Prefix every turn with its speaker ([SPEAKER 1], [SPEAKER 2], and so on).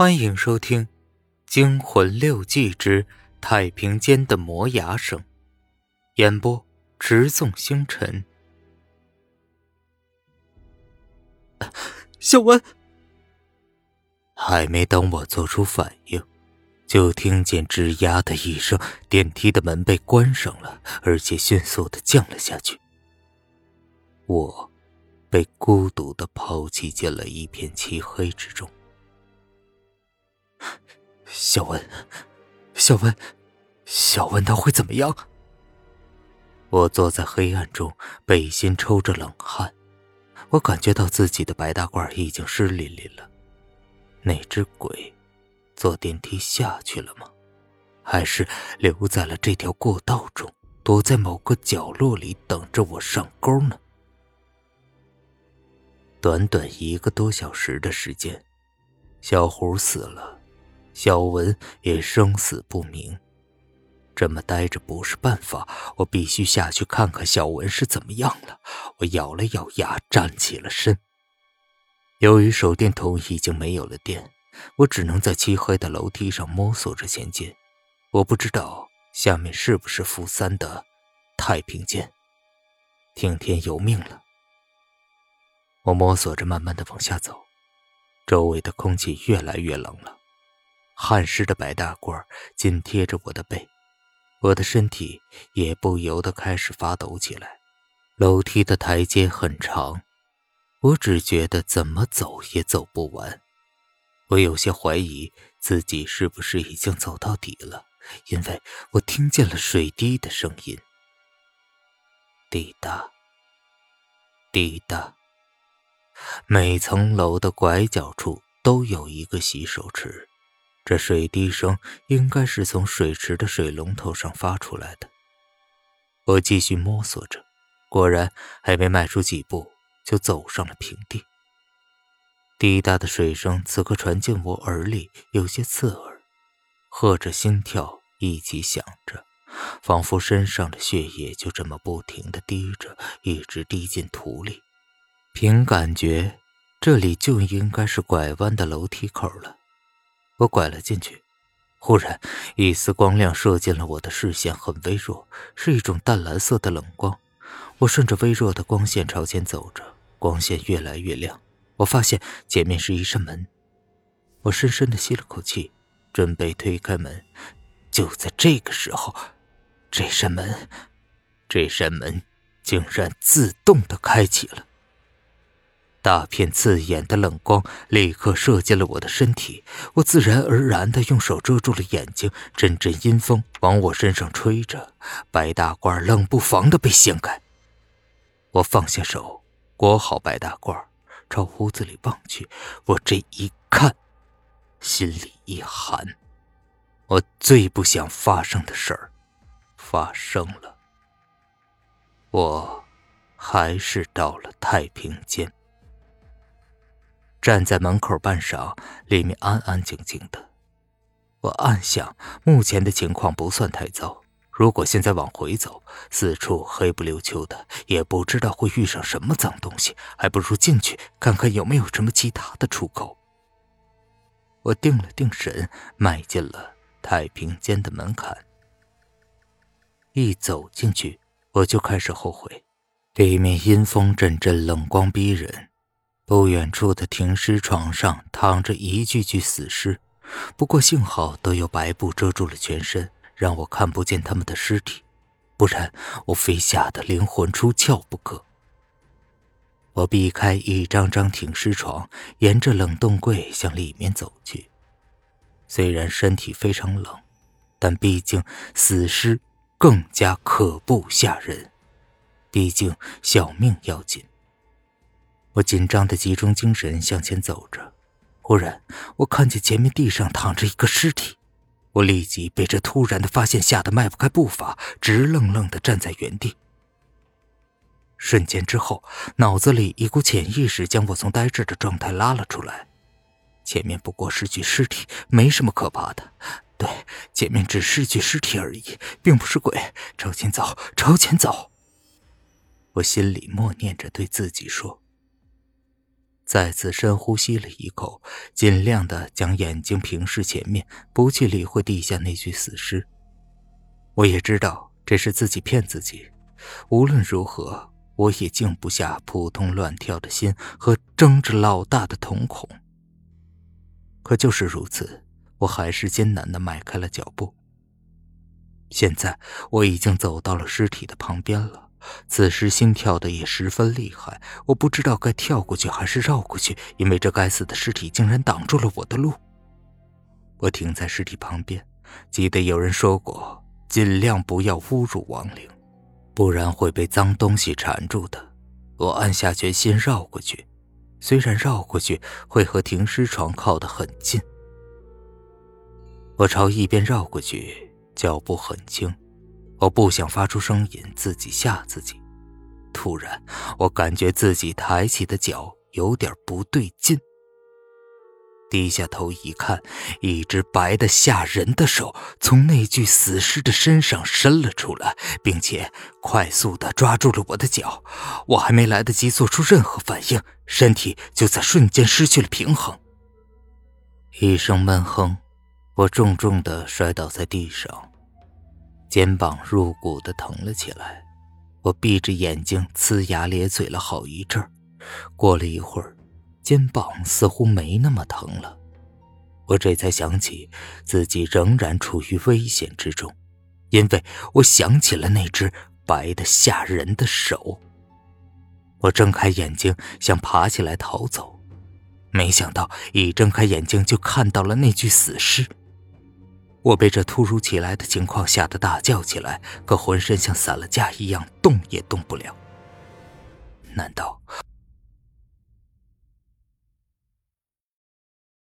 [SPEAKER 1] 欢迎收听《惊魂六记之太平间的磨牙声》，演播：直纵星辰。
[SPEAKER 2] 小文
[SPEAKER 1] 还没等我做出反应，就听见吱呀的一声，电梯的门被关上了，而且迅速的降了下去。我被孤独的抛弃进了一片漆黑之中。
[SPEAKER 2] 小文，小文，小文，他会怎么样？
[SPEAKER 1] 我坐在黑暗中，背心抽着冷汗，我感觉到自己的白大褂已经湿淋淋了。那只鬼坐电梯下去了吗？还是留在了这条过道中，躲在某个角落里等着我上钩呢？短短一个多小时的时间，小胡死了。小文也生死不明，这么待着不是办法，我必须下去看看小文是怎么样了。我咬了咬牙，站起了身。由于手电筒已经没有了电，我只能在漆黑的楼梯上摸索着前进。我不知道下面是不是负三的太平间，听天由命了。我摸索着，慢慢的往下走，周围的空气越来越冷了。汗湿的白大褂紧贴着我的背，我的身体也不由得开始发抖起来。楼梯的台阶很长，我只觉得怎么走也走不完。我有些怀疑自己是不是已经走到底了，因为我听见了水滴的声音，滴答，滴答。每层楼的拐角处都有一个洗手池。这水滴声应该是从水池的水龙头上发出来的。我继续摸索着，果然还没迈出几步，就走上了平地。滴答的水声此刻传进我耳里，有些刺耳，和着心跳一起响着，仿佛身上的血液就这么不停的滴着，一直滴进土里。凭感觉，这里就应该是拐弯的楼梯口了。我拐了进去，忽然一丝光亮射进了我的视线，很微弱，是一种淡蓝色的冷光。我顺着微弱的光线朝前走着，光线越来越亮。我发现前面是一扇门，我深深的吸了口气，准备推开门。就在这个时候，这扇门，这扇门竟然自动的开启了。大片刺眼的冷光立刻射进了我的身体，我自然而然地用手遮住了眼睛。阵阵阴风往我身上吹着，白大褂冷不防地被掀开。我放下手，裹好白大褂，朝屋子里望去。我这一看，心里一寒。我最不想发生的事儿，发生了。我还是到了太平间。站在门口半晌，里面安安静静的。我暗想，目前的情况不算太糟。如果现在往回走，四处黑不溜秋的，也不知道会遇上什么脏东西，还不如进去看看有没有什么其他的出口。我定了定神，迈进了太平间的门槛。一走进去，我就开始后悔。里面阴风阵阵，冷光逼人。不远处的停尸床上躺着一具具死尸，不过幸好都有白布遮住了全身，让我看不见他们的尸体，不然我非吓得灵魂出窍不可。我避开一张张停尸床，沿着冷冻柜向里面走去。虽然身体非常冷，但毕竟死尸更加可怖吓人，毕竟小命要紧。我紧张的集中精神向前走着，忽然我看见前面地上躺着一个尸体，我立即被这突然的发现吓得迈不开步伐，直愣愣的站在原地。瞬间之后，脑子里一股潜意识将我从呆滞的状态拉了出来。前面不过是具尸体，没什么可怕的。对，前面只是具尸体而已，并不是鬼。朝前走，朝前走。我心里默念着对自己说。再次深呼吸了一口，尽量的将眼睛平视前面，不去理会地下那具死尸。我也知道这是自己骗自己，无论如何，我也静不下扑通乱跳的心和睁着老大的瞳孔。可就是如此，我还是艰难的迈开了脚步。现在我已经走到了尸体的旁边了。此时心跳的也十分厉害，我不知道该跳过去还是绕过去，因为这该死的尸体竟然挡住了我的路。我停在尸体旁边，记得有人说过，尽量不要侮辱亡灵，不然会被脏东西缠住的。我暗下决心绕过去，虽然绕过去会和停尸床靠得很近。我朝一边绕过去，脚步很轻。我不想发出声音，自己吓自己。突然，我感觉自己抬起的脚有点不对劲。低下头一看，一只白的吓人的手从那具死尸的身上伸了出来，并且快速的抓住了我的脚。我还没来得及做出任何反应，身体就在瞬间失去了平衡。一声闷哼，我重重的摔倒在地上。肩膀入骨的疼了起来，我闭着眼睛呲牙咧嘴了好一阵儿。过了一会儿，肩膀似乎没那么疼了，我这才想起自己仍然处于危险之中，因为我想起了那只白的吓人的手。我睁开眼睛想爬起来逃走，没想到一睁开眼睛就看到了那具死尸。我被这突如其来的情况吓得大叫起来，可浑身像散了架一样，动也动不了。难道